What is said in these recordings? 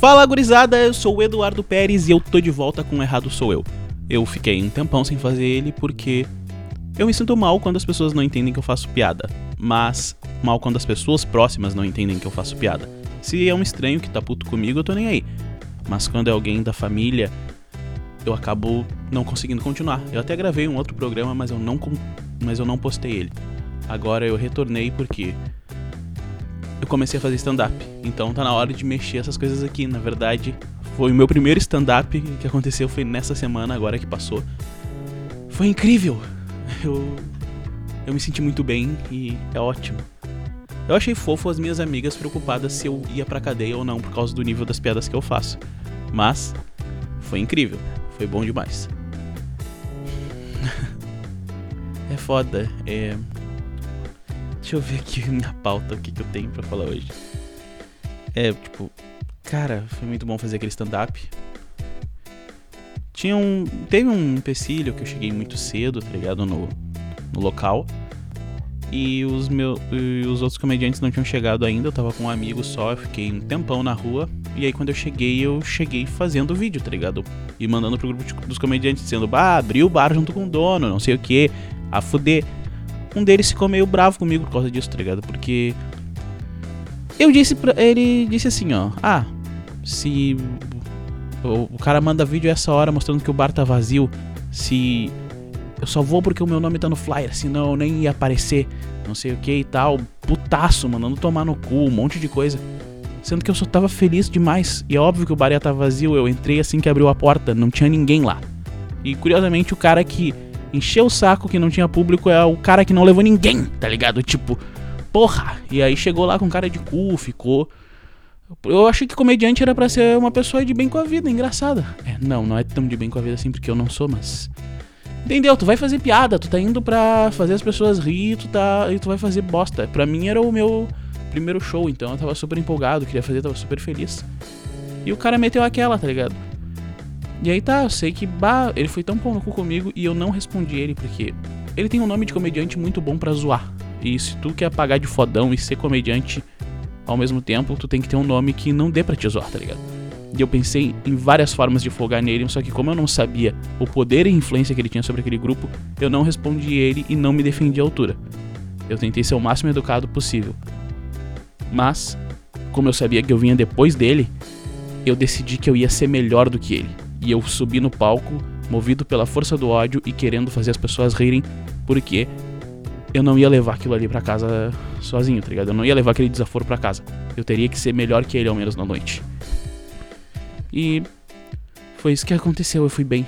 Fala gurizada, eu sou o Eduardo Pérez e eu tô de volta com Errado Sou Eu. Eu fiquei um tempão sem fazer ele porque eu me sinto mal quando as pessoas não entendem que eu faço piada, mas mal quando as pessoas próximas não entendem que eu faço piada. Se é um estranho que tá puto comigo, eu tô nem aí. Mas quando é alguém da família, eu acabo não conseguindo continuar. Eu até gravei um outro programa, mas eu não, mas eu não postei ele. Agora eu retornei porque eu comecei a fazer stand-up. Então tá na hora de mexer essas coisas aqui. Na verdade, foi o meu primeiro stand-up que aconteceu foi nessa semana, agora que passou. Foi incrível. Eu eu me senti muito bem e é ótimo. Eu achei fofo as minhas amigas preocupadas se eu ia pra cadeia ou não por causa do nível das piadas que eu faço. Mas foi incrível, foi bom demais. é foda, é Deixa eu ver aqui minha pauta, o que, que eu tenho para falar hoje. É, tipo, cara, foi muito bom fazer aquele stand-up. Tinha um. Teve um empecilho que eu cheguei muito cedo, tá ligado? No, no local. E os, meus e os outros comediantes não tinham chegado ainda, eu tava com um amigo só, eu fiquei um tempão na rua. E aí quando eu cheguei, eu cheguei fazendo vídeo, tá ligado? E mandando pro grupo dos comediantes, dizendo, bah, abriu o bar junto com o dono, não sei o que, a fuder um deles ficou meio bravo comigo por causa disso, tá ligado? Porque eu disse pra ele disse assim, ó, ah, se o, o cara manda vídeo essa hora mostrando que o bar tá vazio, se eu só vou porque o meu nome tá no flyer, senão eu nem ia aparecer, não sei o que e tal, putaço, mandando tomar no cu, um monte de coisa. Sendo que eu só tava feliz demais. E é óbvio que o bar ia tá vazio, eu entrei assim que abriu a porta, não tinha ninguém lá. E curiosamente o cara que encheu o saco que não tinha público é o cara que não levou ninguém, tá ligado? Tipo, porra. E aí chegou lá com cara de cu, ficou. Eu achei que comediante era para ser uma pessoa de bem com a vida, engraçada. É, não, não é tão de bem com a vida assim porque eu não sou, mas. Entendeu? Tu vai fazer piada, tu tá indo pra fazer as pessoas rir, tu tá. e tu vai fazer bosta. Pra mim era o meu primeiro show, então eu tava super empolgado, queria fazer, tava super feliz. E o cara meteu aquela, tá ligado? E aí tá, eu sei que bah, ele foi tão cu comigo e eu não respondi ele porque ele tem um nome de comediante muito bom para zoar. E se tu quer pagar de fodão e ser comediante ao mesmo tempo, tu tem que ter um nome que não dê pra te zoar, tá ligado? E eu pensei em várias formas de folgar nele, só que como eu não sabia o poder e influência que ele tinha sobre aquele grupo, eu não respondi ele e não me defendi à altura. Eu tentei ser o máximo educado possível. Mas, como eu sabia que eu vinha depois dele, eu decidi que eu ia ser melhor do que ele e eu subi no palco, movido pela força do ódio e querendo fazer as pessoas rirem, porque eu não ia levar aquilo ali para casa sozinho, tá ligado? Eu não ia levar aquele desaforo para casa. Eu teria que ser melhor que ele ao menos na noite. E foi isso que aconteceu, eu fui bem.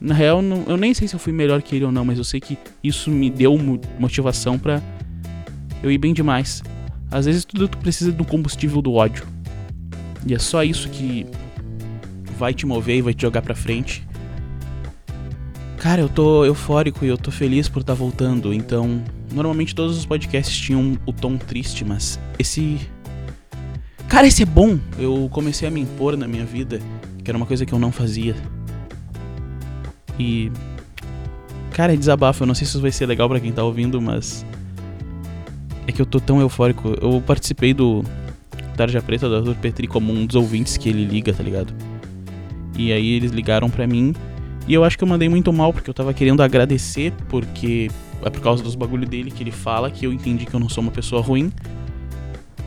Na real, não, eu nem sei se eu fui melhor que ele ou não, mas eu sei que isso me deu motivação para eu ir bem demais. Às vezes tudo tu precisa do combustível do ódio. E é só isso que vai te mover e vai te jogar pra frente. Cara, eu tô eufórico e eu tô feliz por estar tá voltando. Então, normalmente todos os podcasts tinham o tom triste, mas esse. Cara, esse é bom! Eu comecei a me impor na minha vida, que era uma coisa que eu não fazia. E. Cara, é desabafo. Eu não sei se isso vai ser legal para quem tá ouvindo, mas. É que eu tô tão eufórico. Eu participei do Tarja Preta do Arthur Petri como um dos ouvintes que ele liga, tá ligado? E aí eles ligaram para mim e eu acho que eu mandei muito mal porque eu tava querendo agradecer porque é por causa dos bagulho dele que ele fala que eu entendi que eu não sou uma pessoa ruim.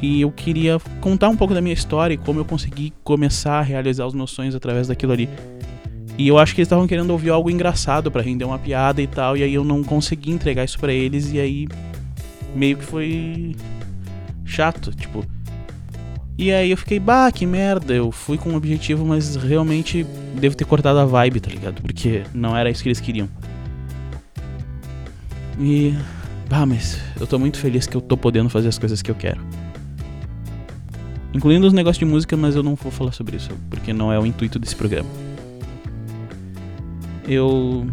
E eu queria contar um pouco da minha história e como eu consegui começar a realizar os meus sonhos através daquilo ali. E eu acho que eles estavam querendo ouvir algo engraçado para render uma piada e tal, e aí eu não consegui entregar isso para eles e aí meio que foi chato, tipo, e aí eu fiquei, bah, que merda. Eu fui com um objetivo, mas realmente devo ter cortado a vibe, tá ligado? Porque não era isso que eles queriam. E. Bah, mas eu tô muito feliz que eu tô podendo fazer as coisas que eu quero. Incluindo os negócios de música, mas eu não vou falar sobre isso, porque não é o intuito desse programa. Eu.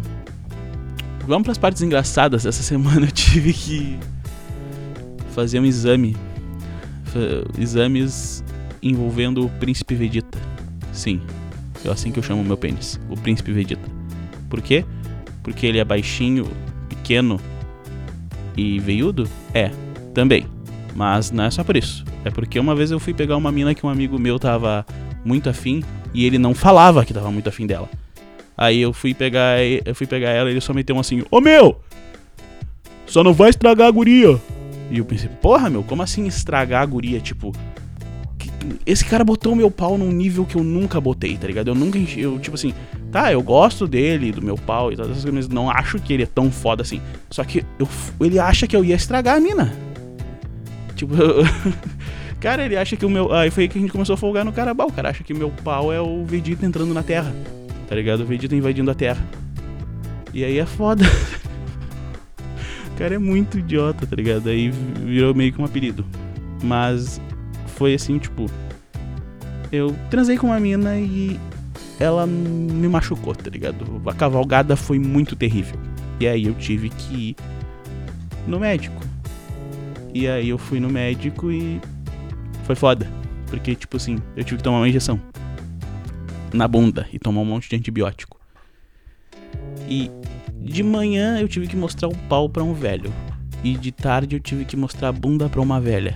Vamos para as partes engraçadas. Essa semana eu tive que fazer um exame exames envolvendo o príncipe Vegeta. Sim, é assim que eu chamo meu pênis, o príncipe Vegeta. Por quê? Porque ele é baixinho, pequeno e veiudo? É, também. Mas não é só por isso. É porque uma vez eu fui pegar uma mina que um amigo meu tava muito afim e ele não falava que tava muito afim dela. Aí eu fui pegar, eu fui pegar ela e ele só meteu um assim: Ô meu! Só não vai estragar a guria. E eu pensei: Porra, meu, como assim estragar a guria? Tipo, esse cara botou o meu pau num nível que eu nunca botei, tá ligado? Eu nunca, eu, tipo assim, tá, eu gosto dele, do meu pau e todas essas coisas, mas não acho que ele é tão foda assim. Só que eu, ele acha que eu ia estragar a mina. Tipo, eu, cara, ele acha que o meu. Aí foi que a gente começou a folgar no cara. O cara acha que meu pau é o Vegeta entrando na Terra, tá ligado? O Vegeta invadindo a Terra. E aí é foda. cara é muito idiota, tá ligado? Aí virou meio que um apelido. Mas foi assim, tipo. Eu transei com uma mina e ela me machucou, tá ligado? A cavalgada foi muito terrível. E aí eu tive que ir no médico. E aí eu fui no médico e foi foda. Porque, tipo assim, eu tive que tomar uma injeção na bunda e tomar um monte de antibiótico. E de manhã eu tive que mostrar o pau para um velho. E de tarde eu tive que mostrar a bunda para uma velha.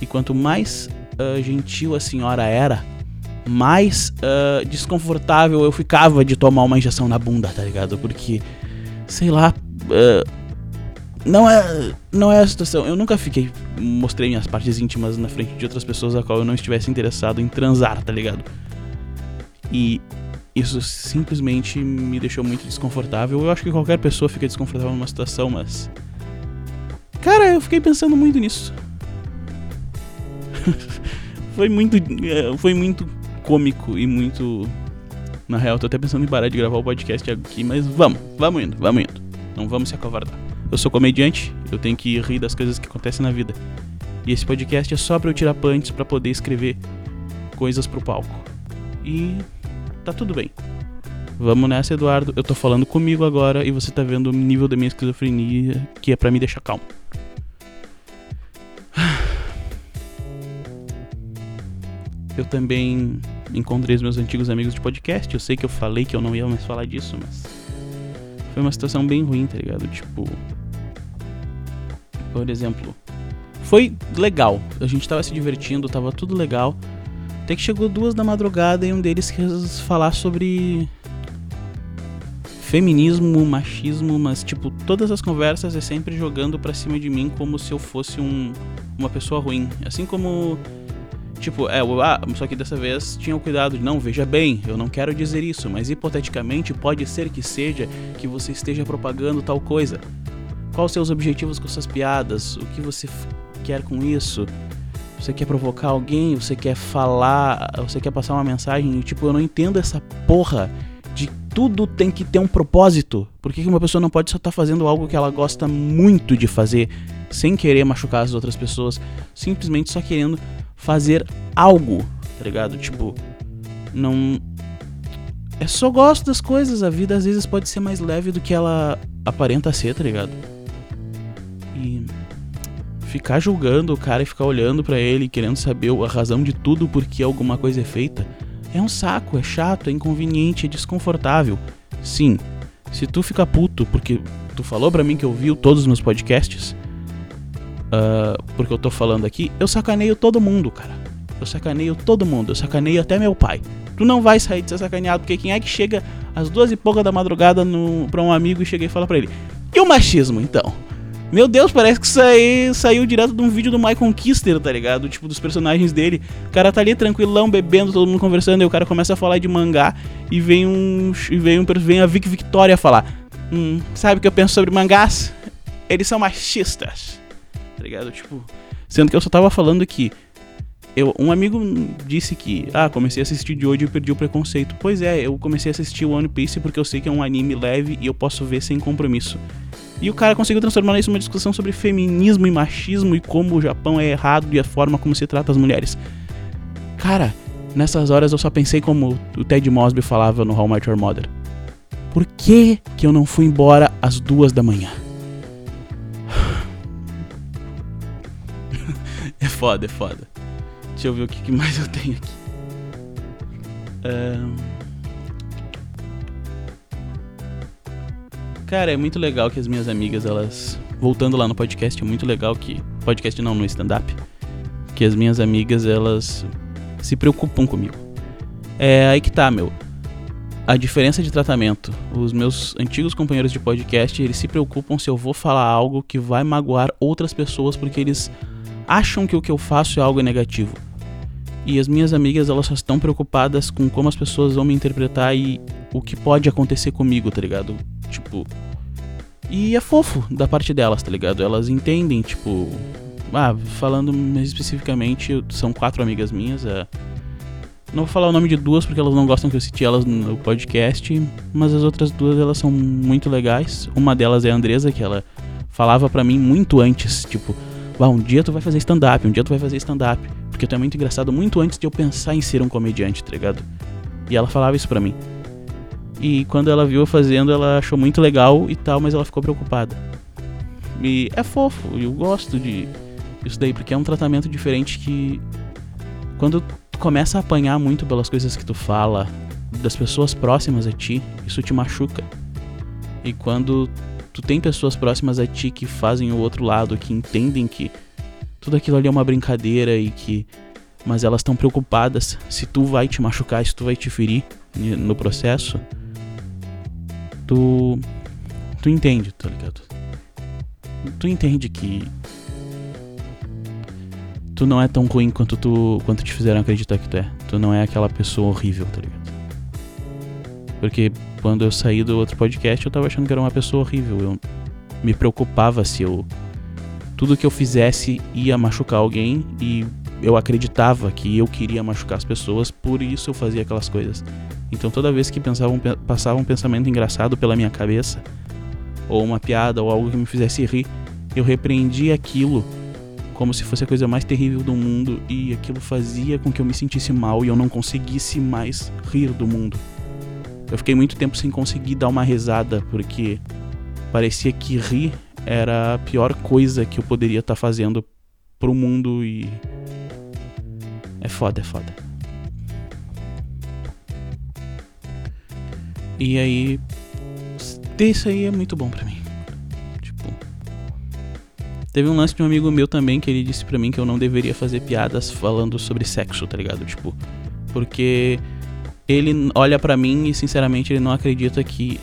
E quanto mais uh, gentil a senhora era, mais uh, desconfortável eu ficava de tomar uma injeção na bunda, tá ligado? Porque, sei lá, uh, não é não é a situação. Eu nunca fiquei mostrei minhas partes íntimas na frente de outras pessoas a qual eu não estivesse interessado em transar, tá ligado? E isso simplesmente me deixou muito desconfortável. Eu acho que qualquer pessoa fica desconfortável numa situação, mas cara, eu fiquei pensando muito nisso. foi muito. É, foi muito cômico e muito. Na real, tô até pensando em parar de gravar o podcast aqui, mas vamos, vamos indo, vamos indo. Não vamos se acovardar. Eu sou comediante, eu tenho que rir das coisas que acontecem na vida. E esse podcast é só pra eu tirar punts para poder escrever coisas pro palco. E tá tudo bem. Vamos nessa, Eduardo. Eu tô falando comigo agora e você tá vendo o nível da minha esquizofrenia que é para me deixar calmo. eu também encontrei os meus antigos amigos de podcast. Eu sei que eu falei que eu não ia mais falar disso, mas foi uma situação bem ruim, tá ligado? Tipo, por exemplo, foi legal. A gente tava se divertindo, tava tudo legal. Até que chegou duas da madrugada e um deles quis falar sobre feminismo, machismo, mas tipo, todas as conversas é sempre jogando pra cima de mim como se eu fosse um, uma pessoa ruim. Assim como Tipo, é, ah, só que dessa vez tinha o cuidado de, não, veja bem, eu não quero dizer isso, mas hipoteticamente pode ser que seja que você esteja propagando tal coisa. Quais seus objetivos com suas piadas? O que você quer com isso? Você quer provocar alguém? Você quer falar? Você quer passar uma mensagem? E, tipo, eu não entendo essa porra de tudo tem que ter um propósito. Por que uma pessoa não pode só estar tá fazendo algo que ela gosta muito de fazer, sem querer machucar as outras pessoas, simplesmente só querendo fazer algo, tá ligado? Tipo, não. É só gosto das coisas, a vida às vezes pode ser mais leve do que ela aparenta ser, tá ligado? E ficar julgando o cara e ficar olhando para ele, querendo saber a razão de tudo porque alguma coisa é feita, é um saco, é chato, é inconveniente, é desconfortável. Sim, se tu fica puto porque tu falou para mim que ouviu todos os meus podcasts, uh, porque eu tô falando aqui, eu sacaneio todo mundo, cara. Eu sacaneio todo mundo, eu sacaneio até meu pai. Tu não vai sair de ser sacaneado, porque quem é que chega às duas e pouca da madrugada no, pra um amigo e chega e fala pra ele: E o machismo, então? Meu Deus, parece que isso aí saiu direto de um vídeo do Michael Kister, tá ligado? Tipo, dos personagens dele. O cara tá ali tranquilão, bebendo, todo mundo conversando, e o cara começa a falar de mangá e vem um. E vem, um, vem a Vic Victoria falar. Hum, sabe o que eu penso sobre mangás? Eles são machistas tá ligado? Tipo, sendo que eu só tava falando que eu, um amigo disse que, ah, comecei a assistir de hoje e perdi o preconceito. Pois é, eu comecei a assistir One Piece porque eu sei que é um anime leve e eu posso ver sem compromisso. E o cara conseguiu transformar isso numa discussão sobre feminismo e machismo e como o Japão é errado e a forma como se trata as mulheres. Cara, nessas horas eu só pensei como o Ted Mosby falava no How Much Your Mother. Por que que eu não fui embora às duas da manhã? É foda, é foda. Deixa eu ver o que mais eu tenho aqui. Um... Cara, é muito legal que as minhas amigas, elas. Voltando lá no podcast, é muito legal que. Podcast não, no stand-up. Que as minhas amigas, elas se preocupam comigo. É aí que tá, meu. A diferença de tratamento. Os meus antigos companheiros de podcast, eles se preocupam se eu vou falar algo que vai magoar outras pessoas porque eles acham que o que eu faço é algo negativo. E as minhas amigas, elas só estão preocupadas com como as pessoas vão me interpretar e o que pode acontecer comigo, tá ligado? Tipo. E é fofo da parte delas, tá ligado? Elas entendem, tipo. Ah, falando mais especificamente, são quatro amigas minhas. É... Não vou falar o nome de duas porque elas não gostam que eu cite elas no podcast, mas as outras duas elas são muito legais. Uma delas é a Andresa, que ela falava para mim muito antes, tipo, ah, um dia tu vai fazer stand-up, um dia tu vai fazer stand-up. Porque tu é muito engraçado muito antes de eu pensar em ser um comediante, tá ligado? E ela falava isso pra mim. E quando ela viu eu fazendo, ela achou muito legal e tal, mas ela ficou preocupada. E é fofo, eu gosto de isso daí, porque é um tratamento diferente que. Quando tu começa a apanhar muito pelas coisas que tu fala, das pessoas próximas a ti, isso te machuca. E quando tu tem pessoas próximas a ti que fazem o outro lado, que entendem que tudo aquilo ali é uma brincadeira e que. Mas elas estão preocupadas se tu vai te machucar, se tu vai te ferir no processo. Tu. Tu entende, tá ligado? Tu entende que. Tu não é tão ruim quanto tu. quanto te fizeram acreditar que tu é. Tu não é aquela pessoa horrível, tá ligado? Porque quando eu saí do outro podcast eu tava achando que era uma pessoa horrível. Eu me preocupava se eu tudo que eu fizesse ia machucar alguém e eu acreditava que eu queria machucar as pessoas, por isso eu fazia aquelas coisas. Então toda vez que pensava um, passava um pensamento engraçado pela minha cabeça, ou uma piada, ou algo que me fizesse rir, eu repreendia aquilo como se fosse a coisa mais terrível do mundo e aquilo fazia com que eu me sentisse mal e eu não conseguisse mais rir do mundo. Eu fiquei muito tempo sem conseguir dar uma risada porque parecia que rir era a pior coisa que eu poderia estar tá fazendo pro mundo e. É foda, é foda. E aí. Isso aí é muito bom pra mim. Tipo. Teve um lance de um amigo meu também que ele disse pra mim que eu não deveria fazer piadas falando sobre sexo, tá ligado? Tipo. Porque ele olha para mim e sinceramente ele não acredita que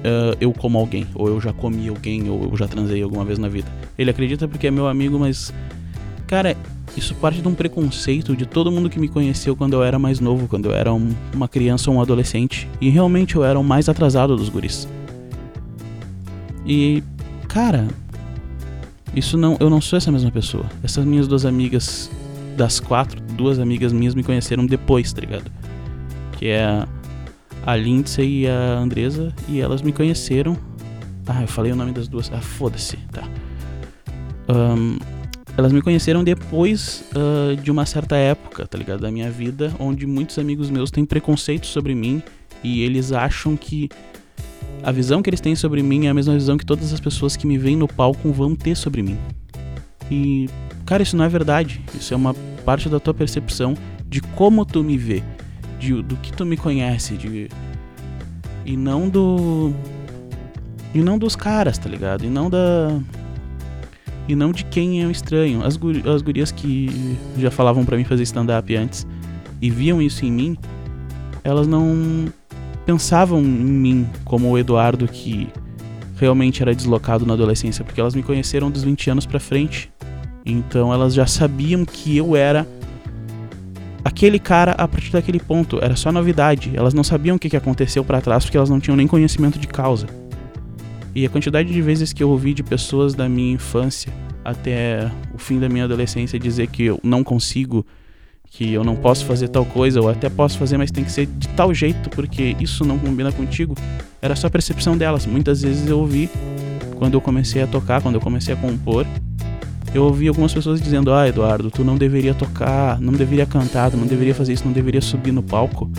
uh, eu como alguém, ou eu já comi alguém, ou eu já transei alguma vez na vida. Ele acredita porque é meu amigo, mas. Cara, isso parte de um preconceito de todo mundo que me conheceu quando eu era mais novo, quando eu era um, uma criança ou um adolescente. E realmente eu era o mais atrasado dos guris. E. Cara. Isso não. Eu não sou essa mesma pessoa. Essas minhas duas amigas. Das quatro, duas amigas minhas me conheceram depois, tá ligado? Que é a Lindsay e a Andresa, e elas me conheceram. Ah, eu falei o nome das duas. Ah, foda-se, tá. Um, elas me conheceram depois uh, de uma certa época, tá ligado? Da minha vida, onde muitos amigos meus têm preconceito sobre mim e eles acham que a visão que eles têm sobre mim é a mesma visão que todas as pessoas que me veem no palco vão ter sobre mim. E, cara, isso não é verdade. Isso é uma parte da tua percepção de como tu me vê de, do que tu me conhece, de. E não do. E não dos caras, tá ligado? E não da. E não de quem é o estranho. As, guri, as gurias que já falavam para mim fazer stand-up antes e viam isso em mim, elas não pensavam em mim como o Eduardo que realmente era deslocado na adolescência, porque elas me conheceram dos 20 anos pra frente. Então elas já sabiam que eu era aquele cara a partir daquele ponto. Era só novidade. Elas não sabiam o que aconteceu para trás porque elas não tinham nem conhecimento de causa. E a quantidade de vezes que eu ouvi de pessoas da minha infância até o fim da minha adolescência dizer que eu não consigo, que eu não posso fazer tal coisa, ou até posso fazer, mas tem que ser de tal jeito porque isso não combina contigo, era só a percepção delas. Muitas vezes eu ouvi quando eu comecei a tocar, quando eu comecei a compor, eu ouvi algumas pessoas dizendo: Ah, Eduardo, tu não deveria tocar, não deveria cantar, tu não deveria fazer isso, não deveria subir no palco,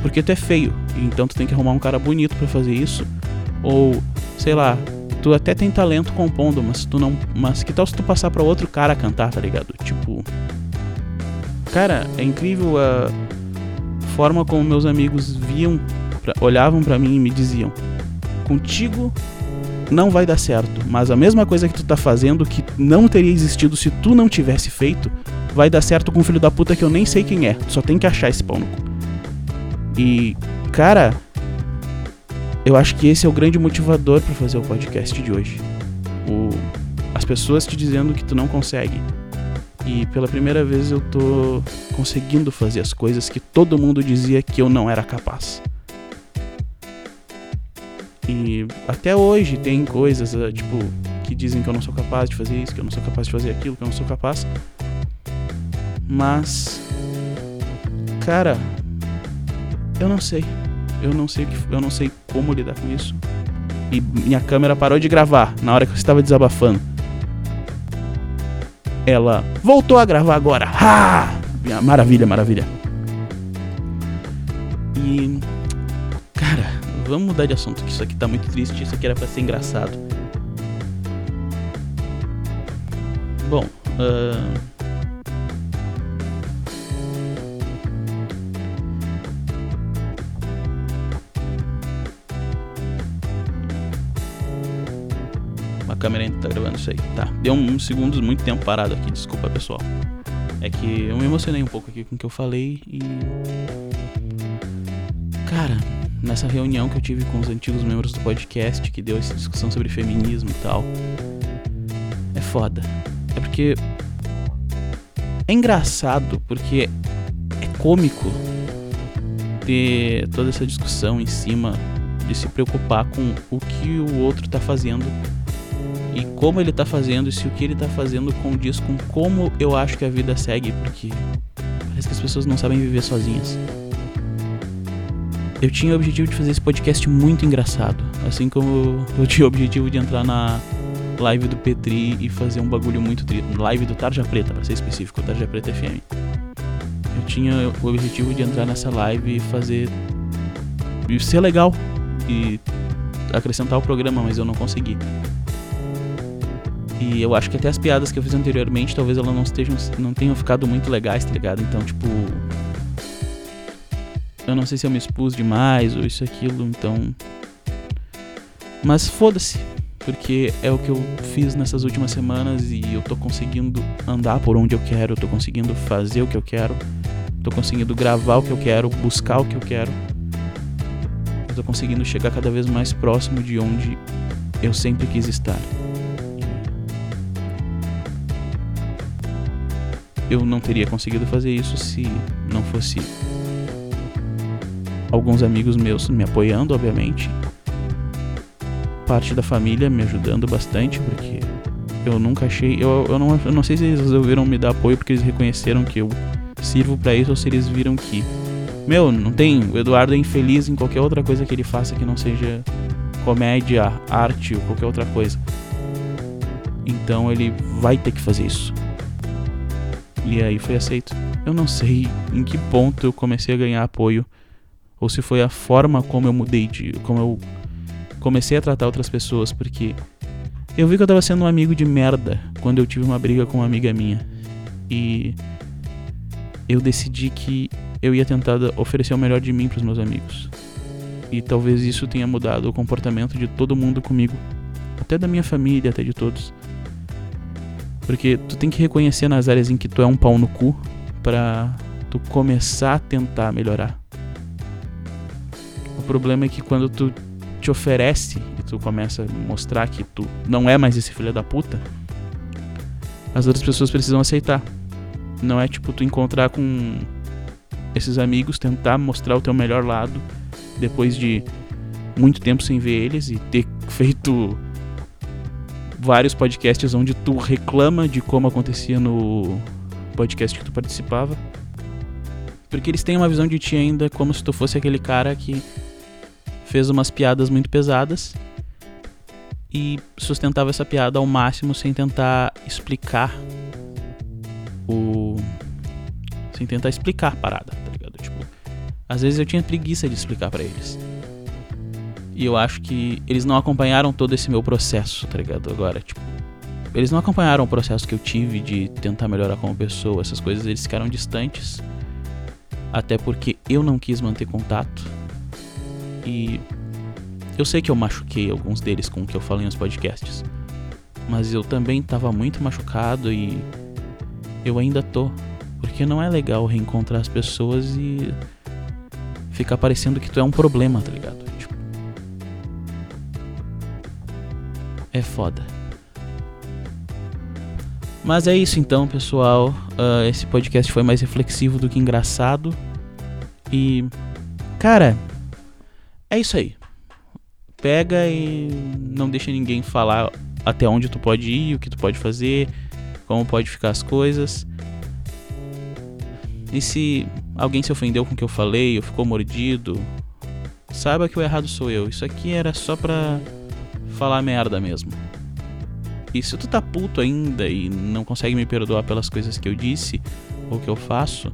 porque tu é feio, então tu tem que arrumar um cara bonito para fazer isso. Ou, sei lá, tu até tem talento compondo, mas tu não. Mas que tal se tu passar para outro cara cantar, tá ligado? Tipo. Cara, é incrível a forma como meus amigos viam, olhavam para mim e me diziam: Contigo não vai dar certo. Mas a mesma coisa que tu tá fazendo, que não teria existido se tu não tivesse feito, vai dar certo com um filho da puta que eu nem sei quem é. Só tem que achar esse pau no cu. E, cara, eu acho que esse é o grande motivador para fazer o podcast de hoje. O, as pessoas te dizendo que tu não consegue. E pela primeira vez eu tô conseguindo fazer as coisas que todo mundo dizia que eu não era capaz. E até hoje tem coisas, eh, tipo, que dizem que eu não sou capaz de fazer isso, que eu não sou capaz de fazer aquilo, que eu não sou capaz. Mas cara, eu não sei. Eu não sei que, eu não sei como lidar com isso. E minha câmera parou de gravar na hora que eu estava desabafando. Ela voltou a gravar agora. Ah! Maravilha, maravilha. E cara, vamos mudar de assunto, que isso aqui tá muito triste, isso aqui era para ser engraçado. Bom, uh câmera ainda tá gravando isso aí. Tá, deu uns segundos, muito tempo parado aqui, desculpa pessoal. É que eu me emocionei um pouco aqui com o que eu falei e. Cara, nessa reunião que eu tive com os antigos membros do podcast, que deu essa discussão sobre feminismo e tal. É foda. É porque. É engraçado, porque é cômico ter toda essa discussão em cima de se preocupar com o que o outro tá fazendo e como ele tá fazendo e se o que ele tá fazendo condiz com como eu acho que a vida segue, porque parece que as pessoas não sabem viver sozinhas. Eu tinha o objetivo de fazer esse podcast muito engraçado, assim como eu tinha o objetivo de entrar na live do Petri e fazer um bagulho muito tri... live do Tarja Preta, para ser específico, Tarja Preta FM. Eu tinha o objetivo de entrar nessa live e fazer e ser legal e acrescentar o programa, mas eu não consegui. E eu acho que até as piadas que eu fiz anteriormente, talvez elas não estejam não tenham ficado muito legais, tá ligado? Então, tipo, eu não sei se eu me expus demais ou isso aquilo, então mas foda-se, porque é o que eu fiz nessas últimas semanas e eu tô conseguindo andar por onde eu quero, tô conseguindo fazer o que eu quero, tô conseguindo gravar o que eu quero, buscar o que eu quero. Tô conseguindo chegar cada vez mais próximo de onde eu sempre quis estar. Eu não teria conseguido fazer isso se não fosse alguns amigos meus me apoiando, obviamente. Parte da família me ajudando bastante, porque eu nunca achei. Eu, eu, não, eu não sei se eles resolveram me dar apoio porque eles reconheceram que eu sirvo para isso ou se eles viram que. Meu, não tem. O Eduardo é infeliz em qualquer outra coisa que ele faça que não seja comédia, arte ou qualquer outra coisa. Então ele vai ter que fazer isso. E aí foi aceito. Eu não sei em que ponto eu comecei a ganhar apoio ou se foi a forma como eu mudei de como eu comecei a tratar outras pessoas, porque eu vi que eu tava sendo um amigo de merda quando eu tive uma briga com uma amiga minha. E eu decidi que eu ia tentar oferecer o melhor de mim para os meus amigos. E talvez isso tenha mudado o comportamento de todo mundo comigo, até da minha família, até de todos. Porque tu tem que reconhecer nas áreas em que tu é um pau no cu pra tu começar a tentar melhorar. O problema é que quando tu te oferece e tu começa a mostrar que tu não é mais esse filho da puta, as outras pessoas precisam aceitar. Não é tipo tu encontrar com esses amigos, tentar mostrar o teu melhor lado depois de muito tempo sem ver eles e ter feito vários podcasts onde tu reclama de como acontecia no podcast que tu participava. Porque eles têm uma visão de ti ainda como se tu fosse aquele cara que fez umas piadas muito pesadas e sustentava essa piada ao máximo sem tentar explicar o. sem tentar explicar a parada, tá ligado? Tipo, às vezes eu tinha preguiça de explicar para eles. E eu acho que eles não acompanharam todo esse meu processo, tá ligado? Agora, tipo, eles não acompanharam o processo que eu tive de tentar melhorar como pessoa, essas coisas, eles ficaram distantes. Até porque eu não quis manter contato. E eu sei que eu machuquei alguns deles com o que eu falei nos podcasts. Mas eu também tava muito machucado e eu ainda tô. Porque não é legal reencontrar as pessoas e ficar parecendo que tu é um problema, tá ligado? É foda. Mas é isso então, pessoal. Uh, esse podcast foi mais reflexivo do que engraçado. E. Cara, é isso aí. Pega e não deixa ninguém falar até onde tu pode ir, o que tu pode fazer, como pode ficar as coisas. E se alguém se ofendeu com o que eu falei ou ficou mordido, saiba que o errado sou eu. Isso aqui era só pra falar merda mesmo. E se tu tá puto ainda e não consegue me perdoar pelas coisas que eu disse ou que eu faço,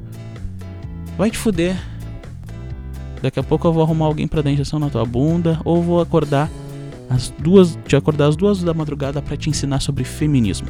vai te fuder. Daqui a pouco eu vou arrumar alguém pra dar injeção na tua bunda ou vou acordar às duas, te acordar às duas da madrugada para te ensinar sobre feminismo.